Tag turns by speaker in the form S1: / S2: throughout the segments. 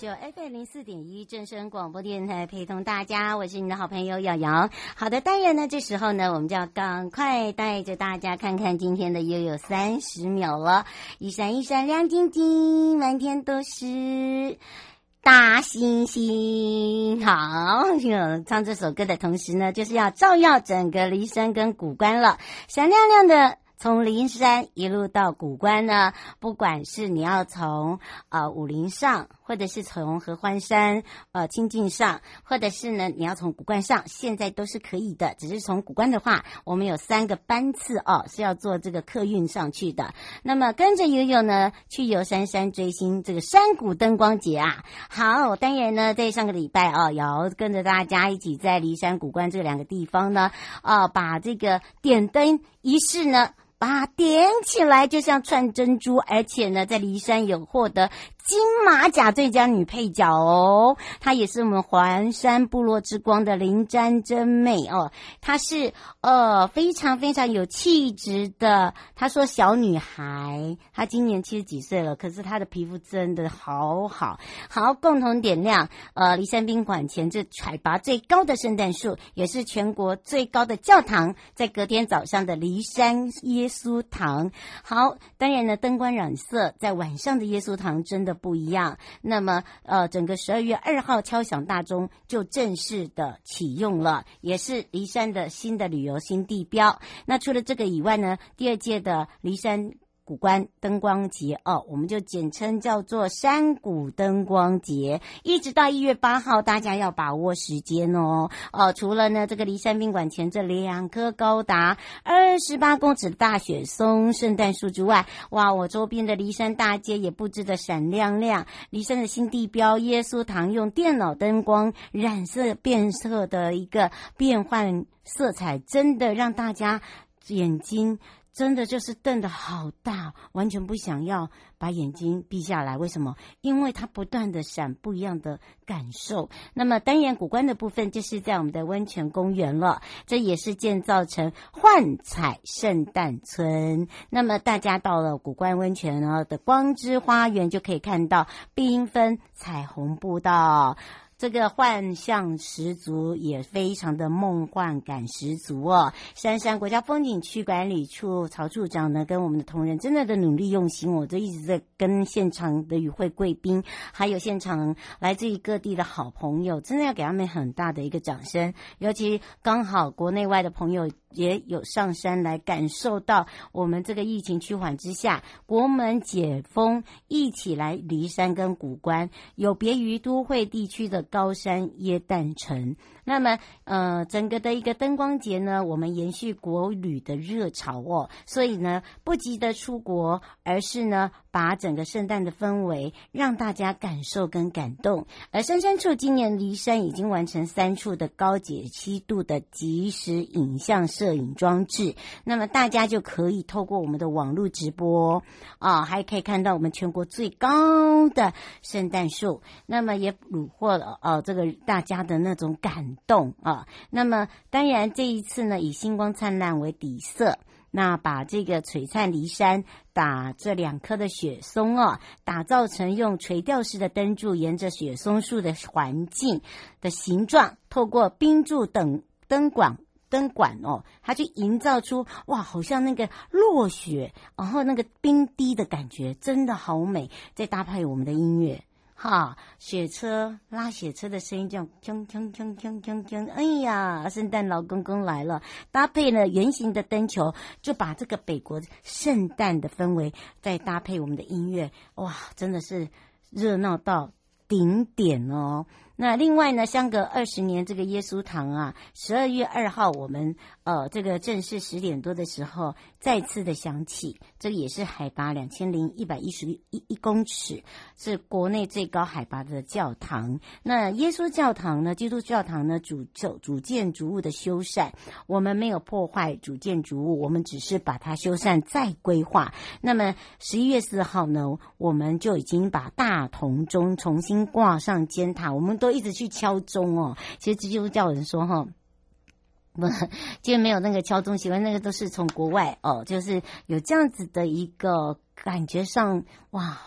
S1: 就 FM 零四点一正声广播电台陪同大家，我是你的好朋友瑶瑶。好的，当然呢，这时候呢，我们就要赶快带着大家看看今天的又有三十秒了。一闪一闪亮晶晶，满天都是大星星。好，唱这首歌的同时呢，就是要照耀整个梨山跟谷关了，闪亮亮的。从灵山一路到古关呢，不管是你要从呃武陵上，或者是从合欢山呃清境上，或者是呢你要从古关上，现在都是可以的。只是从古关的话，我们有三个班次哦，是要坐这个客运上去的。那么跟着悠悠呢去游山山追星，这个山谷灯光节啊。好，当然呢在上个礼拜哦，要跟着大家一起在梨山古关这两个地方呢，啊、把这个点灯仪式呢。把点起来，就像串珍珠，而且呢，在骊山有获得。金马奖最佳女配角哦，她也是我们环山部落之光的林詹真妹哦，她是呃非常非常有气质的。她说小女孩，她今年七十几岁了，可是她的皮肤真的好好。好，共同点亮呃骊山宾馆前这海拔最高的圣诞树，也是全国最高的教堂，在隔天早上的骊山耶稣堂。好，当然呢，灯光染色在晚上的耶稣堂真的。不一样，那么呃，整个十二月二号敲响大钟就正式的启用了，也是骊山的新的旅游新地标。那除了这个以外呢，第二届的骊山。谷关灯光节哦，我们就简称叫做山谷灯光节，一直到一月八号，大家要把握时间哦。哦，除了呢这个骊山宾馆前这两棵高达二十八公尺的大雪松圣诞树之外，哇，我周边的骊山大街也布置得闪亮亮。骊山的新地标耶稣堂用电脑灯光染色变色的一个变换色彩，真的让大家眼睛。真的就是瞪得好大，完全不想要把眼睛闭下来。为什么？因为它不断的闪不一样的感受。那么单元谷关的部分就是在我们的温泉公园了，这也是建造成幻彩圣诞村。那么大家到了谷关温泉呢的光之花园，就可以看到缤纷彩虹步道。这个幻象十足，也非常的梦幻感十足哦。杉杉国家风景区管理处曹处长呢，跟我们的同仁真的的努力用心，我都一直在跟现场的与会贵宾，还有现场来自于各地的好朋友，真的要给他们很大的一个掌声。尤其刚好国内外的朋友也有上山来感受到我们这个疫情趋缓之下，国门解封，一起来骊山跟古关，有别于都会地区的。高山耶诞城，那么呃，整个的一个灯光节呢，我们延续国旅的热潮哦，所以呢，不急着出国，而是呢，把整个圣诞的氛围让大家感受跟感动。而深山处今年离山已经完成三处的高解析度的即时影像摄影装置，那么大家就可以透过我们的网络直播啊，还可以看到我们全国最高的圣诞树，那么也虏获了。哦，这个大家的那种感动啊，那么当然这一次呢，以星光灿烂为底色，那把这个璀璨骊山打这两棵的雪松啊，打造成用垂吊式的灯柱，沿着雪松树的环境的形状，透过冰柱等灯管。灯管哦，它就营造出哇，好像那个落雪，然后那个冰滴的感觉，真的好美。再搭配我们的音乐，哈，雪车拉雪车的声音这样，锵锵锵锵锵锵，哎呀，圣诞老公公来了，搭配了圆形的灯球，就把这个北国圣诞的氛围再搭配我们的音乐，哇，真的是热闹到顶点哦。那另外呢，相隔二十年，这个耶稣堂啊，十二月二号，我们呃，这个正式十点多的时候再次的响起。这个也是海拔两千零一百一十一一公尺，是国内最高海拔的教堂。那耶稣教堂呢，基督教堂呢，主就主建筑物的修缮，我们没有破坏主建筑物，我们只是把它修缮再规划。那么十一月四号呢，我们就已经把大铜钟重新挂上尖塔，我们都。一直去敲钟哦，其实基督教人说哈，不，就没有那个敲钟习惯，那个都是从国外哦，就是有这样子的一个感觉上哇。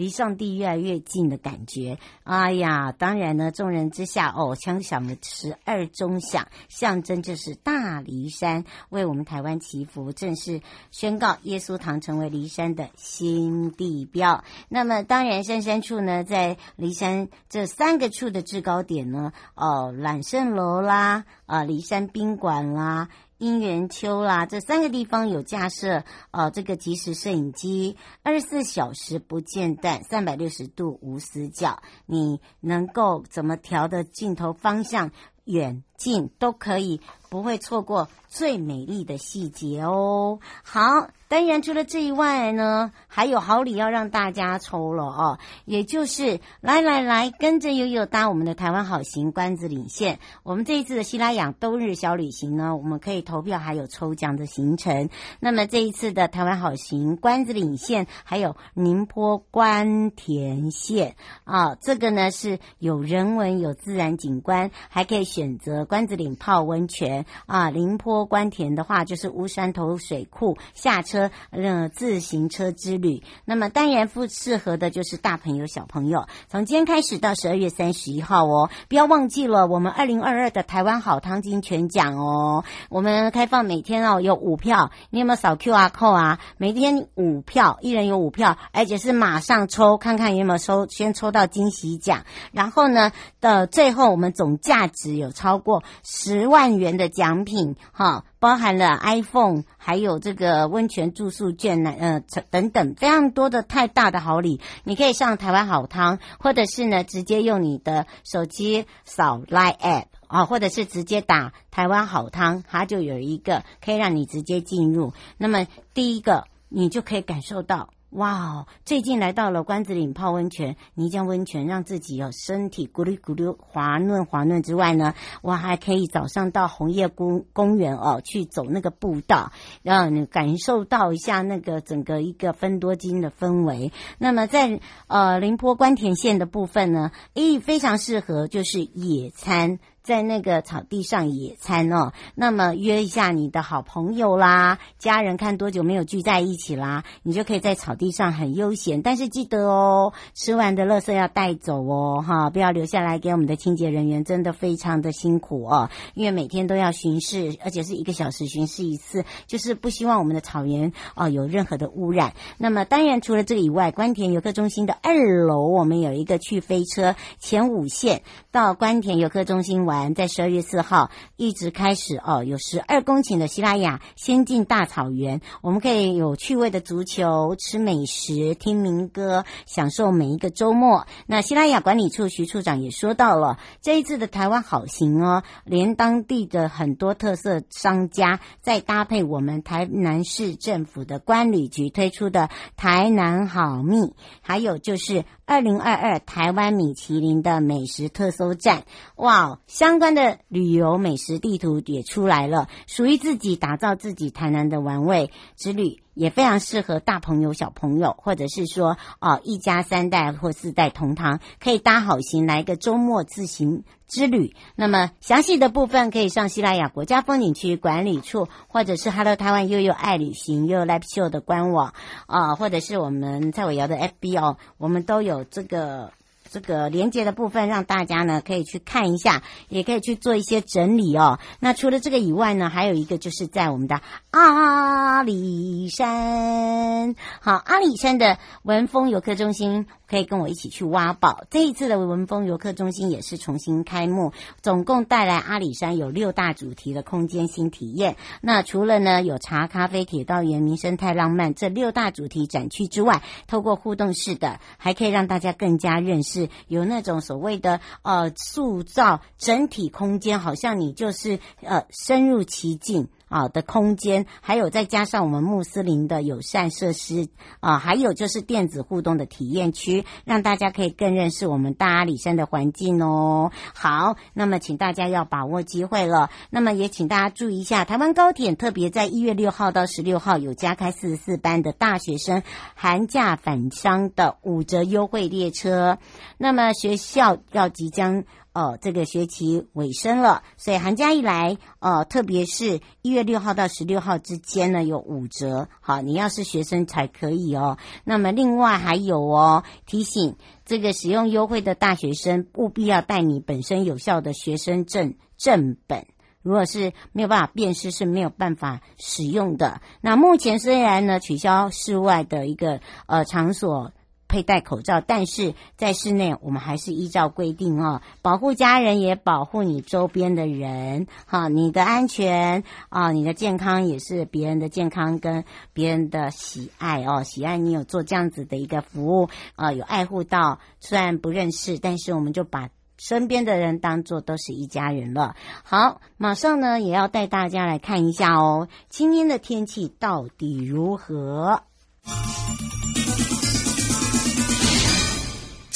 S1: 离上帝越来越近的感觉，哎呀，当然呢，众人之下哦，枪响了十二钟响，象征就是大梨山为我们台湾祈福，正式宣告耶稣堂成为梨山的新地标。那么，当然山山处呢，在梨山这三个处的制高点呢，哦，揽胜楼啦，啊，梨山宾馆啦。姻缘丘啦，这三个地方有架设呃这个即时摄影机，二十四小时不间断，三百六十度无死角，你能够怎么调的镜头方向，远近都可以，不会错过最美丽的细节哦。好。当然，除了这以外呢，还有好礼要让大家抽了哦。也就是来来来，跟着悠悠搭我们的台湾好行关子岭线。我们这一次的西拉雅冬日小旅行呢，我们可以投票，还有抽奖的行程。那么这一次的台湾好行关子岭线，还有宁波关田线啊，这个呢是有人文、有自然景观，还可以选择关子岭泡温泉啊。宁波关田的话，就是乌山头水库下车。呃，自行车之旅，那么当然不适合的就是大朋友小朋友。从今天开始到十二月三十一号哦，不要忘记了我们二零二二的台湾好汤金全奖哦。我们开放每天哦有五票，你有没有扫 QR code 啊？每天五票，一人有五票，而且是马上抽，看看有没有抽，先抽到惊喜奖。然后呢，的最后我们总价值有超过十万元的奖品，哈。包含了 iPhone，还有这个温泉住宿券呢，呃，等等，非常多的太大的好礼，你可以上台湾好汤，或者是呢，直接用你的手机扫 Line App 啊，或者是直接打台湾好汤，它就有一个可以让你直接进入。那么第一个，你就可以感受到。哇哦！最近来到了关子岭泡温泉，泥浆温泉，让自己有身体咕噜咕噜滑嫩滑嫩之外呢，哇，还可以早上到红叶公公园哦去走那个步道，让你感受到一下那个整个一个芬多金的氛围。那么在呃宁波关田线的部分呢，诶，非常适合就是野餐。在那个草地上野餐哦，那么约一下你的好朋友啦、家人，看多久没有聚在一起啦，你就可以在草地上很悠闲。但是记得哦，吃完的垃圾要带走哦，哈，不要留下来给我们的清洁人员，真的非常的辛苦哦。因为每天都要巡视，而且是一个小时巡视一次，就是不希望我们的草原哦有任何的污染。那么当然除了这个以外，关田游客中心的二楼我们有一个去飞车前五线到关田游客中心。玩在十二月四号一直开始哦，有十二公顷的西拉雅先进大草原，我们可以有趣味的足球、吃美食、听民歌，享受每一个周末。那西拉雅管理处徐处长也说到了，这一次的台湾好行哦，连当地的很多特色商家，再搭配我们台南市政府的观旅局推出的台南好蜜，还有就是二零二二台湾米其林的美食特搜站，哇！相关的旅游美食地图也出来了，属于自己打造自己台南的玩味之旅，也非常适合大朋友小朋友，或者是说哦一家三代或四代同堂，可以搭好行来一个周末自行之旅。那么详细的部分可以上西拉雅国家风景区管理处，或者是 Hello 台湾悠悠爱旅行悠悠 Live Show 的官网啊，或者是我们蔡伟瑶的 FB 哦，我们都有这个。这个连接的部分，让大家呢可以去看一下，也可以去做一些整理哦。那除了这个以外呢，还有一个就是在我们的阿里山，好，阿里山的文峰游客中心。可以跟我一起去挖宝。这一次的文峰游客中心也是重新开幕，总共带来阿里山有六大主题的空间新体验。那除了呢有茶、咖啡、铁道、原民生态、浪漫这六大主题展区之外，透过互动式的，还可以让大家更加认识有那种所谓的呃塑造整体空间，好像你就是呃深入其境。啊的空间，还有再加上我们穆斯林的友善设施啊，还有就是电子互动的体验区，让大家可以更认识我们大阿里山的环境哦。好，那么请大家要把握机会了。那么也请大家注意一下，台湾高铁特别在一月六号到十六号有加开四十四班的大学生寒假返乡的五折优惠列车。那么学校要即将。哦，这个学期尾声了，所以寒假一来，哦，特别是一月六号到十六号之间呢，有五折。好，你要是学生才可以哦。那么另外还有哦，提醒这个使用优惠的大学生，务必要带你本身有效的学生证正本。如果是没有办法辨识，是没有办法使用的。那目前虽然呢，取消室外的一个呃场所。佩戴口罩，但是在室内，我们还是依照规定哦，保护家人也保护你周边的人，哈，你的安全啊，你的健康也是别人的健康跟别人的喜爱哦，喜爱你有做这样子的一个服务啊，有爱护到，虽然不认识，但是我们就把身边的人当做都是一家人了。好，马上呢也要带大家来看一下哦，今天的天气到底如何？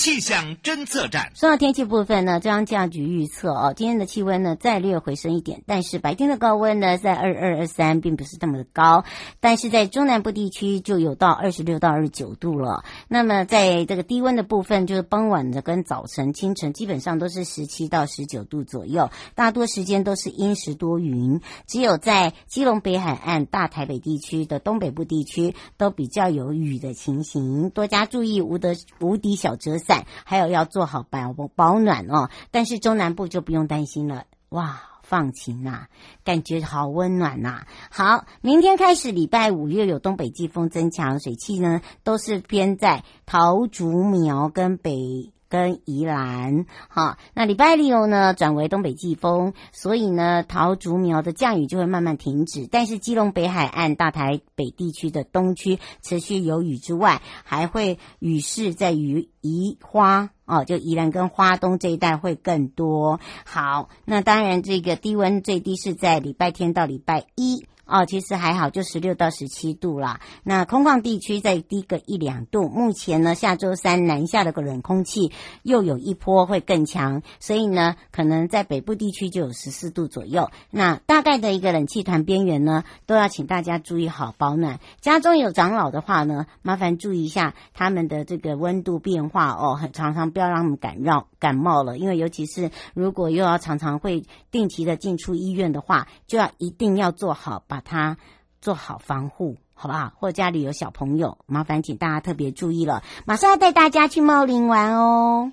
S2: 气象侦测站。
S1: 说到天气部分呢，中央气象局预测哦，今天的气温呢再略回升一点，但是白天的高温呢在二二二三，并不是那么的高，但是在中南部地区就有到二十六到二十九度了。那么在这个低温的部分，就是傍晚的跟早晨、清晨基本上都是十七到十九度左右，大多时间都是阴时多云，只有在基隆北海岸、大台北地区的东北部地区都比较有雨的情形，多加注意无得无敌小遮伞。还有要做好保保暖哦，但是中南部就不用担心了，哇，放晴呐、感觉好温暖呐、啊。好，明天开始礼拜五又有东北季风增强，水汽呢都是偏在桃竹苗跟北。跟宜兰，好，那礼拜六呢转为东北季风，所以呢桃竹苗的降雨就会慢慢停止，但是基隆北海岸、大台北地区的东区持续有雨之外，还会雨势在于宜花哦，就宜兰跟花东这一带会更多。好，那当然这个低温最低是在礼拜天到礼拜一。哦，其实还好，就十六到十七度啦。那空旷地区再低个一两度。目前呢，下周三南下的个冷空气又有一波会更强，所以呢，可能在北部地区就有十四度左右。那大概的一个冷气团边缘呢，都要请大家注意好保暖。家中有长老的话呢，麻烦注意一下他们的这个温度变化哦，很常常不要让他们感冒感冒了，因为尤其是如果又要常常会定期的进出医院的话，就要一定要做好。把它做好防护，好不好？或者家里有小朋友，麻烦请大家特别注意了。马上要带大家去茂林玩哦。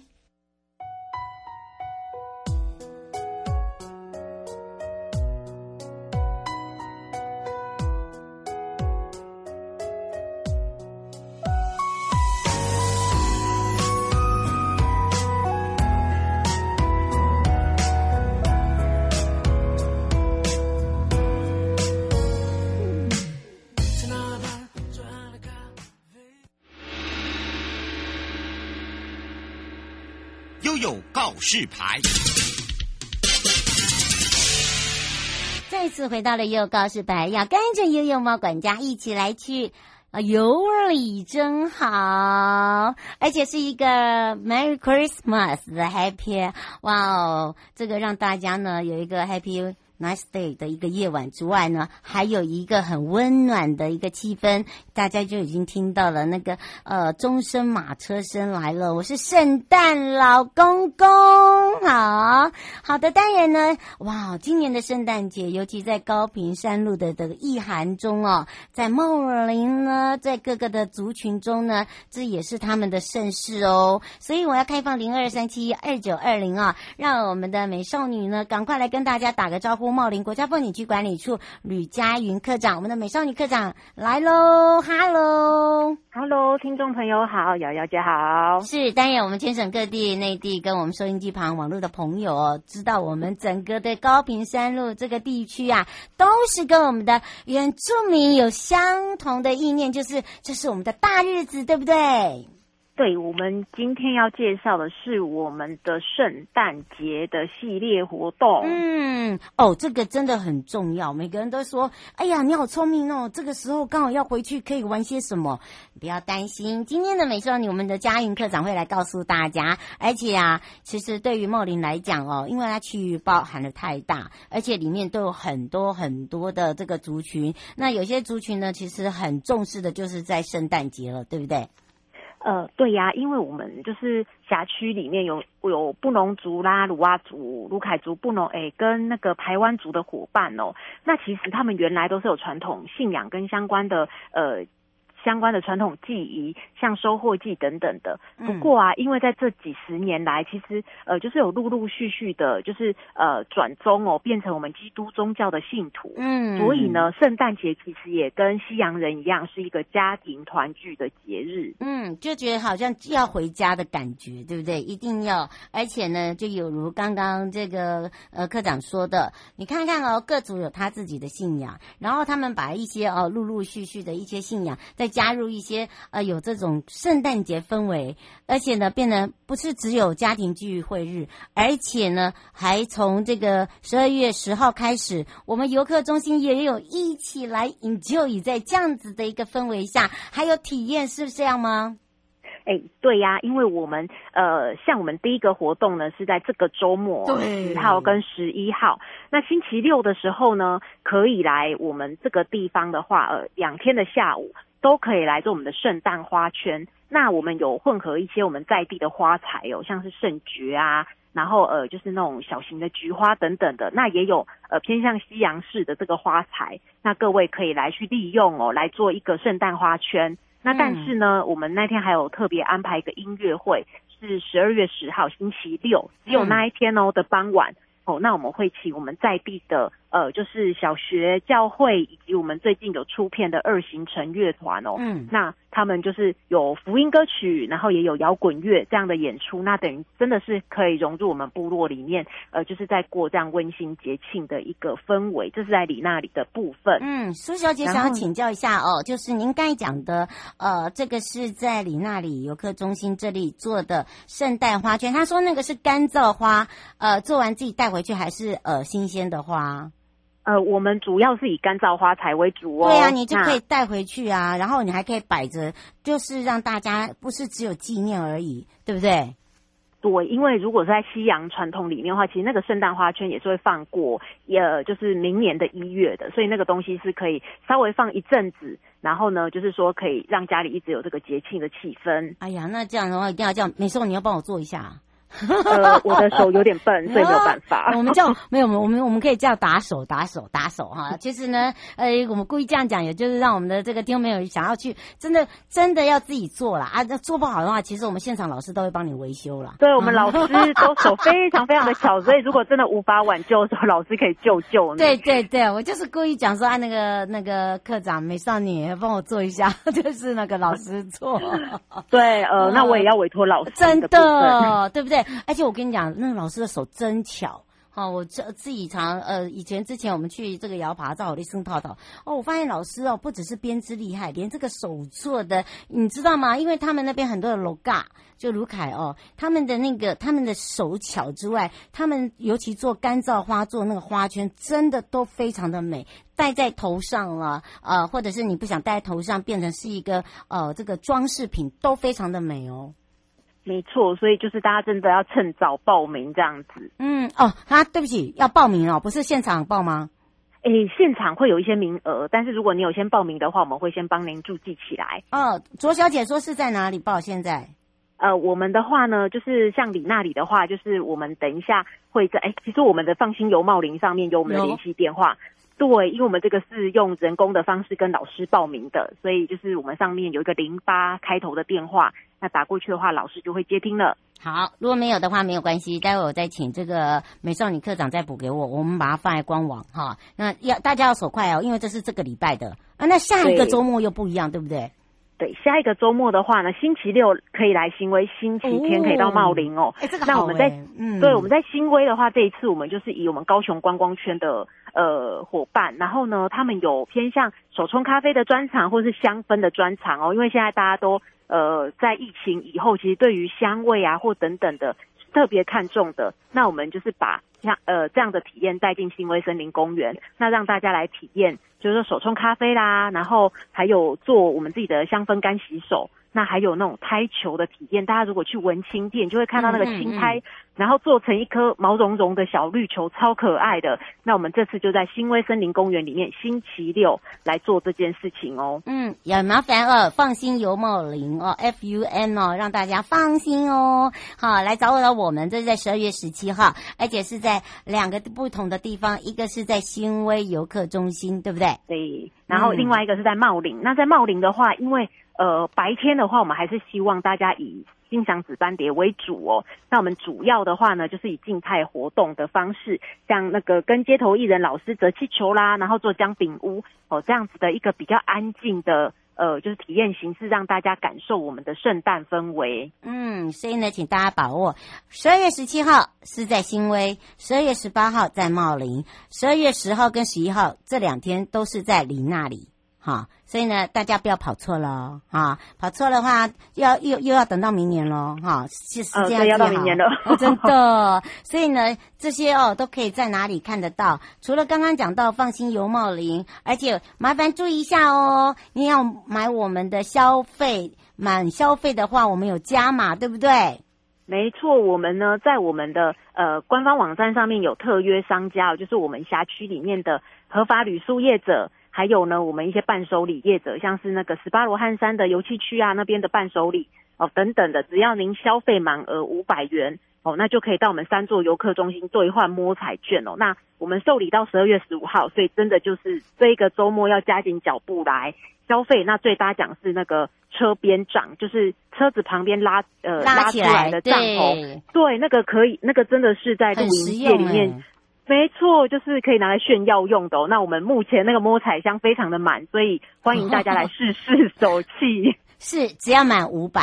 S2: 示牌，
S1: 再次回到了悠悠告示牌，要跟着悠悠猫管家一起来去啊，有礼真好，而且是一个 Merry Christmas 的 Happy，哇哦，这个让大家呢有一个 Happy nice day 的一个夜晚之外呢，还有一个很温暖的一个气氛，大家就已经听到了那个呃钟声马车声来了。我是圣诞老公公，好好的当然呢，哇，今年的圣诞节，尤其在高屏山路的这个意涵中哦，在茂林呢，在各个的族群中呢，这也是他们的盛世哦。所以我要开放零二三七二九二零啊，让我们的美少女呢，赶快来跟大家打个招呼。茂林国家风景区管理处吕佳云科长，我们的美少女科长来喽，哈喽，
S3: 哈喽，听众朋友好，瑶瑶姐好，
S1: 是当然，我们全省各地、内地跟我们收音机旁网络的朋友哦，知道我们整个的高屏山路这个地区啊，都是跟我们的原住民有相同的意念，就是这是我们的大日子，对不对？
S3: 对，我们今天要介绍的是我们的圣诞节的系列活动。
S1: 嗯，哦，这个真的很重要。每个人都说：“哎呀，你好聪明哦！”这个时候刚好要回去，可以玩些什么？不要担心，今天的美少女，我们的佳云科长会来告诉大家。而且啊，其实对于茂林来讲哦，因为它区域包含的太大，而且里面都有很多很多的这个族群。那有些族群呢，其实很重视的就是在圣诞节了，对不对？
S3: 呃，对呀，因为我们就是辖区里面有有布农族啦、鲁阿族、鲁凯族、布农诶，跟那个台湾族的伙伴哦。那其实他们原来都是有传统信仰跟相关的呃。相关的传统祭仪，像收获祭等等的。不过啊，因为在这几十年来，其实呃，就是有陆陆续续的，就是呃转宗哦，变成我们基督宗教的信徒。嗯，所以呢，圣诞节其实也跟西洋人一样，是一个家庭团聚的节日。
S1: 嗯，就觉得好像要回家的感觉，对不对？一定要，而且呢，就有如刚刚这个呃科长说的，你看看哦，各族有他自己的信仰，然后他们把一些哦陆陆续续的一些信仰在。加入一些呃有这种圣诞节氛围，而且呢，变得不是只有家庭聚会日，而且呢，还从这个十二月十号开始，我们游客中心也有一起来 enjoy 在这样子的一个氛围下，还有体验，是这样吗？
S3: 哎，对呀，因为我们呃，像我们第一个活动呢是在这个周末十号跟十一号，那星期六的时候呢，可以来我们这个地方的话，呃，两天的下午。都可以来做我们的圣诞花圈。那我们有混合一些我们在地的花材哦，像是圣蕨啊，然后呃就是那种小型的菊花等等的。那也有呃偏向西洋式的这个花材，那各位可以来去利用哦，来做一个圣诞花圈。那但是呢，我们那天还有特别安排一个音乐会，是十二月十号星期六，只有那一天哦的傍晚哦。那我们会请我们在地的。呃，就是小学教会以及我们最近有出片的二行程乐团哦，嗯，那他们就是有福音歌曲，然后也有摇滚乐这样的演出，那等于真的是可以融入我们部落里面，呃，就是在过这样温馨节庆的一个氛围，这是在里那里的部分。
S1: 嗯，苏小姐想要请教一下哦，就是您刚才讲的，呃，这个是在里那里游客中心这里做的圣诞花圈，他说那个是干燥花，呃，做完自己带回去还是呃新鲜的花？
S3: 呃，我们主要是以干燥花材为主哦。
S1: 对啊，你就可以带回去啊，然后你还可以摆着，就是让大家不是只有纪念而已，对不对？
S3: 对，因为如果是在西洋传统里面的话，其实那个圣诞花圈也是会放过，呃，就是明年的一月的，所以那个东西是可以稍微放一阵子，然后呢，就是说可以让家里一直有这个节庆的气氛。
S1: 哎呀，那这样的话一定要这样，美颂你要帮我做一下。
S3: 呃，我的手有点笨，所以没有办法。
S1: 我们叫没有，我们我们可以叫打手，打手，打手哈。其实呢，呃，我们故意这样讲，也就是让我们的这个听众朋友想要去，真的真的要自己做了啊。那做不好的话，其实我们现场老师都会帮你维修了。
S3: 对，我们老师都手非常非常的巧，所以如果真的无法挽救的时候，老师可以救救你。
S1: 对对对，我就是故意讲说，啊，那个那个科长美少女帮我做一下，就是那个老师做。
S3: 对，呃，那我也要委托老师的，
S1: 真的，对不对？而且我跟你讲，那个老师的手真巧，哈！我这自己常呃，以前之前我们去这个摇爬照的生套套哦，我发现老师哦，不只是编织厉害，连这个手做的，你知道吗？因为他们那边很多的罗嘎，就卢凯哦，他们的那个他们的手巧之外，他们尤其做干燥花做那个花圈，真的都非常的美，戴在头上啊，呃，或者是你不想戴在头上，变成是一个呃这个装饰品，都非常的美哦。
S3: 没错，所以就是大家真的要趁早报名这样子。
S1: 嗯，哦，啊，对不起，要报名哦，不是现场报吗？
S3: 诶，现场会有一些名额，但是如果你有先报名的话，我们会先帮您注记起来。
S1: 哦，卓小姐说是在哪里报？现在？
S3: 呃，我们的话呢，就是像你那里的话，就是我们等一下会在，诶，其实我们的放心游茂林上面有我们的联系电话。对，因为我们这个是用人工的方式跟老师报名的，所以就是我们上面有一个零八开头的电话，那打过去的话，老师就会接听了。
S1: 好，如果没有的话，没有关系，待会我再请这个美少女课长再补给我，我们把它放在官网哈。那要大家要手快哦，因为这是这个礼拜的啊，那下一个周末又不一样，对，对不对？
S3: 对，下一个周末的话呢，星期六可以来新威，星期天可以到茂林哦。哎、哦，这个好。那我们在，嗯，对，我们在新威的话，这一次我们就是以我们高雄观光圈的呃伙伴，然后呢，他们有偏向手冲咖啡的专场，或是香氛的专场哦。因为现在大家都呃在疫情以后，其实对于香味啊或等等的特别看重的，那我们就是把像呃这样的体验带进新威森林公园，那让大家来体验。就是说手冲咖啡啦，然后还有做我们自己的香氛干洗手。那还有那种胎球的体验，大家如果去文青店，就会看到那个青苔，嗯嗯嗯，然后做成一颗毛茸茸的小绿球，超可爱的。那我们这次就在新威森林公园里面，星期六来做这件事情哦。
S1: 嗯，也麻烦哦，放心游茂林哦，F U N 哦，让大家放心哦。好，来找我的我们，这是在十二月十七号，而且是在两个不同的地方，一个是在新威游客中心，对不对？
S3: 对。然后另外一个是在茂林。嗯、那在茂林的话，因为呃，白天的话，我们还是希望大家以欣赏紫斑蝶为主哦。那我们主要的话呢，就是以静态活动的方式，像那个跟街头艺人老师折气球啦，然后做姜饼屋哦，这样子的一个比较安静的呃，就是体验形式，让大家感受我们的圣诞氛围。
S1: 嗯，所以呢，请大家把握十二月十七号是在新威，十二月十八号在茂林，十二月十号跟十一号这两天都是在林那里。哈，所以呢，大家不要跑错了啊！跑错的话，要又又要等到明年了哈。是是这样子，
S3: 要到明年了，
S1: 哦，真的。所以呢，这些哦都可以在哪里看得到？除了刚刚讲到放心油茂林，而且麻烦注意一下哦，你要买我们的消费满消费的话，我们有加码，对不对？
S3: 没错，我们呢在我们的呃官方网站上面有特约商家，就是我们辖区里面的合法旅宿业者。还有呢，我们一些伴手礼业者，像是那个十八罗汉山的游憩区啊，那边的伴手礼哦等等的，只要您消费满额五百元哦，那就可以到我们三座游客中心兑换摸彩券哦。那我们受理到十二月十五号，所以真的就是这一个周末要加紧脚步来消费。那最大奖是那个车边帐，就是车子旁边拉呃
S1: 拉起来，
S3: 拉出来的帐篷，对，对，那个可以，那个真的是在露营界里面。没错，就是可以拿来炫耀用的哦。那我们目前那个摸彩箱非常的满，所以欢迎大家来试试手气。
S1: 是，只要满五百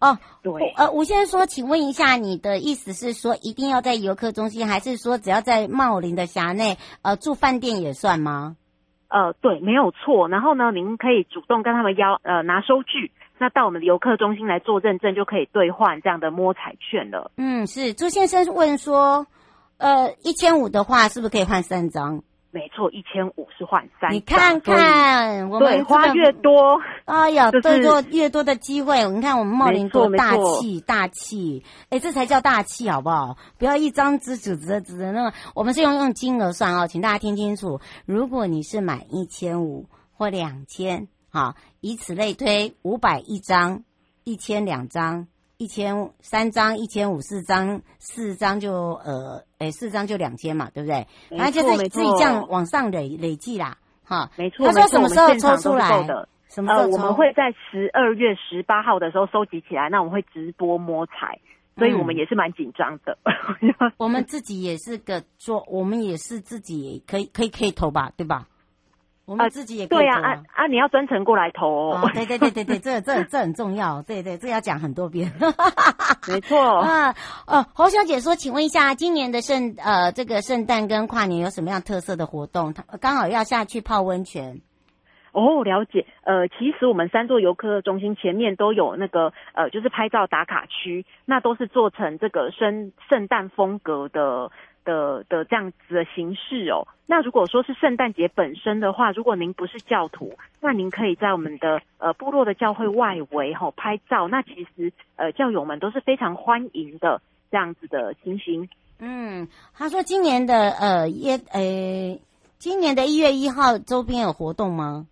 S1: 哦。
S3: 对，
S1: 呃，吴先生说，请问一下，你的意思是说一定要在游客中心，还是说只要在茂林的辖内，呃，住饭店也算吗？
S3: 呃，对，没有错。然后呢，您可以主动跟他们要，呃，拿收据，那到我们的游客中心来做认证，就可以兑换这样的摸彩券了。
S1: 嗯，是。朱先生问说。呃，一千五的话，是不是可以换三张？
S3: 没错，一千五是换三张。
S1: 你看看，我
S3: 们花越多，
S1: 哎呀，对，多越多的机会。你看我们茂林多大气，大气，哎，这才叫大气，好不好？不要一张纸纸纸纸那个，我们是用用金额算哦，请大家听清楚。如果你是买一千五或两千，好，以此类推，五百一张，一千两张。一千三张，一千五四张，四张就呃，哎，四张就两千嘛，对不对？然后就是自己这样往上累累计啦，哈，
S3: 没错。
S1: 他说什么时候抽出来？什么时候
S3: 呃，我们会在十二月十八号的时候收集起来，那我们会直播摸彩，所以我们也是蛮紧张的。
S1: 嗯、我们自己也是个做，我们也是自己可以可以可以投吧，对吧？我们自己也可以投啊，
S3: 对啊，啊，啊你要专程过来投哦。
S1: 哦对对对对对，这这这很重要，对对，这要讲很多遍。
S3: 没错
S1: 啊，哦，侯小姐说，请问一下，今年的圣呃这个圣诞跟跨年有什么样特色的活动？他刚好要下去泡温泉。
S3: 哦，了解。呃，其实我们三座游客中心前面都有那个呃，就是拍照打卡区，那都是做成这个圣圣诞风格的。的的这样子的形式哦。那如果说是圣诞节本身的话，如果您不是教徒，那您可以在我们的呃部落的教会外围吼、哦、拍照。那其实呃教友们都是非常欢迎的这样子的情形。
S1: 嗯，他说今年的呃耶呃今年的一月一号周边有活动吗？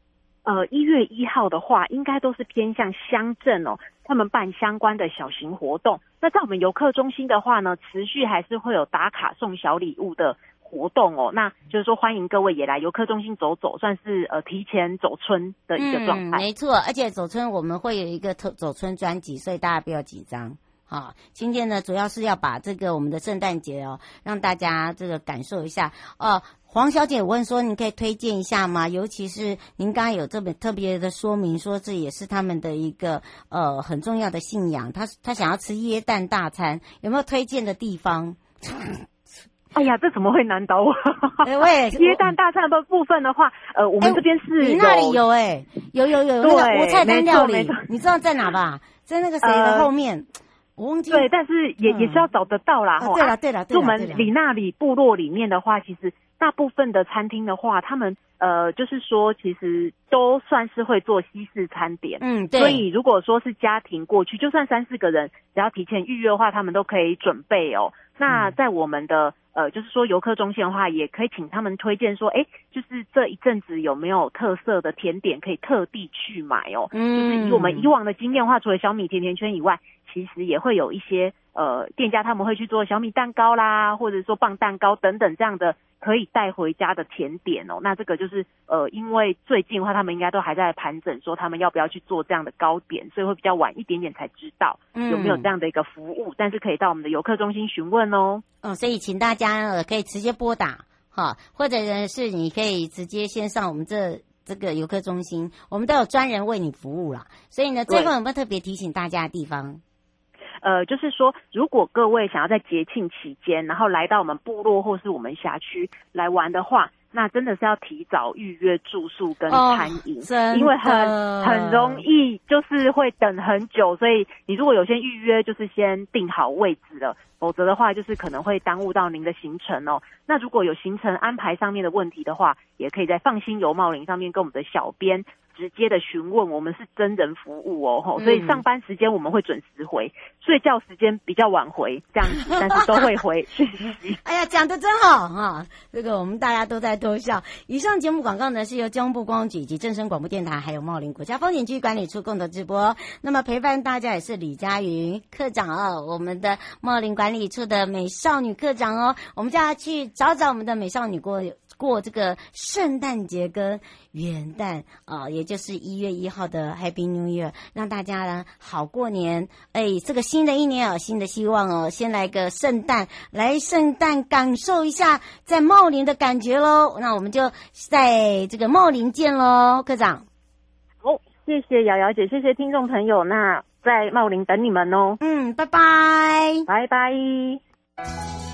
S3: 呃，一月一号的话，应该都是偏向乡镇哦，他们办相关的小型活动。那在我们游客中心的话呢，持续还是会有打卡送小礼物的活动哦。那就是说，欢迎各位也来游客中心走走，算是呃提前走春的一个状态。
S1: 嗯，没错，而且走春我们会有一个特走春专辑，所以大家不要紧张。好，今天呢，主要是要把这个我们的圣诞节哦，让大家这个感受一下哦。黄小姐问说：“你可以推荐一下吗？尤其是您刚刚有这么特别的说明，说这也是他们的一个呃很重要的信仰。他他想要吃椰蛋大餐，有没有推荐的地方？”
S3: 哎呀，这怎么会难倒我？
S1: 哎喂，
S3: 椰蛋大餐的部分的话，呃，我们这边是、欸、
S1: 你那里有哎、欸，有有有那个无菜单料理，你知道在哪吧？在那个谁的后面。呃我忘记对，
S3: 但是也、嗯、也是要找得到啦。
S1: 对了对了，
S3: 就我们里那里部落里面的话，其实大部分的餐厅的话，他们呃，就是说其实都算是会做西式餐点。
S1: 嗯，对。
S3: 所以如果说是家庭过去，就算三四个人，只要提前预约的话，他们都可以准备哦。那在我们的呃，就是说游客中心的话，也可以请他们推荐说，哎，就是这一阵子有没有特色的甜点可以特地去买哦。嗯。就是以我们以往的经验的话，除了小米甜甜圈以外。其实也会有一些呃店家他们会去做小米蛋糕啦，或者说棒蛋糕等等这样的可以带回家的甜点哦。那这个就是呃，因为最近的话，他们应该都还在盘整，说他们要不要去做这样的糕点，所以会比较晚一点点才知道有没有这样的一个服务。嗯、但是可以到我们的游客中心询问哦。
S1: 嗯，所以请大家呃可以直接拨打哈，或者呢是你可以直接先上我们这这个游客中心，我们都有专人为你服务啦。所以呢，最后有没有特别提醒大家的地方？
S3: 呃，就是说，如果各位想要在节庆期间，然后来到我们部落或是我们辖区来玩的话，那真的是要提早预约住宿跟餐饮，哦，因为很很容易就是会等很久，所以你如果有先预约，就是先定好位置了，否则的话就是可能会耽误到您的行程哦。那如果有行程安排上面的问题的话，也可以在放心游茂林上面跟我们的小编。直接的询问，我们是真人服务哦，吼、嗯，所以上班时间我们会准时回，睡觉时间比较晚回，这样子，但是都会回讯息。
S1: 哎呀，讲的真好哈！这个我们大家都在偷笑。以上节目广告呢，是由交通部观光局以及正声广播电台还有茂林国家风景区管理处共同直播。那么陪伴大家也是李佳云课长哦，我们的茂林管理处的美少女课长哦，我们就要去找找我们的美少女过过这个圣诞节跟元旦啊，也就是一月一号的 Happy New Year，让大家呢好过年。哎，这个新的一年哦，新的希望哦，先来个圣诞，来圣诞感受一下在茂林的感觉喽。那我们就在这个茂林见喽，科长。
S3: 好，谢谢瑶瑶姐，谢谢听众朋友，那在茂林等你们哦。
S1: 嗯，拜拜，
S3: 拜拜。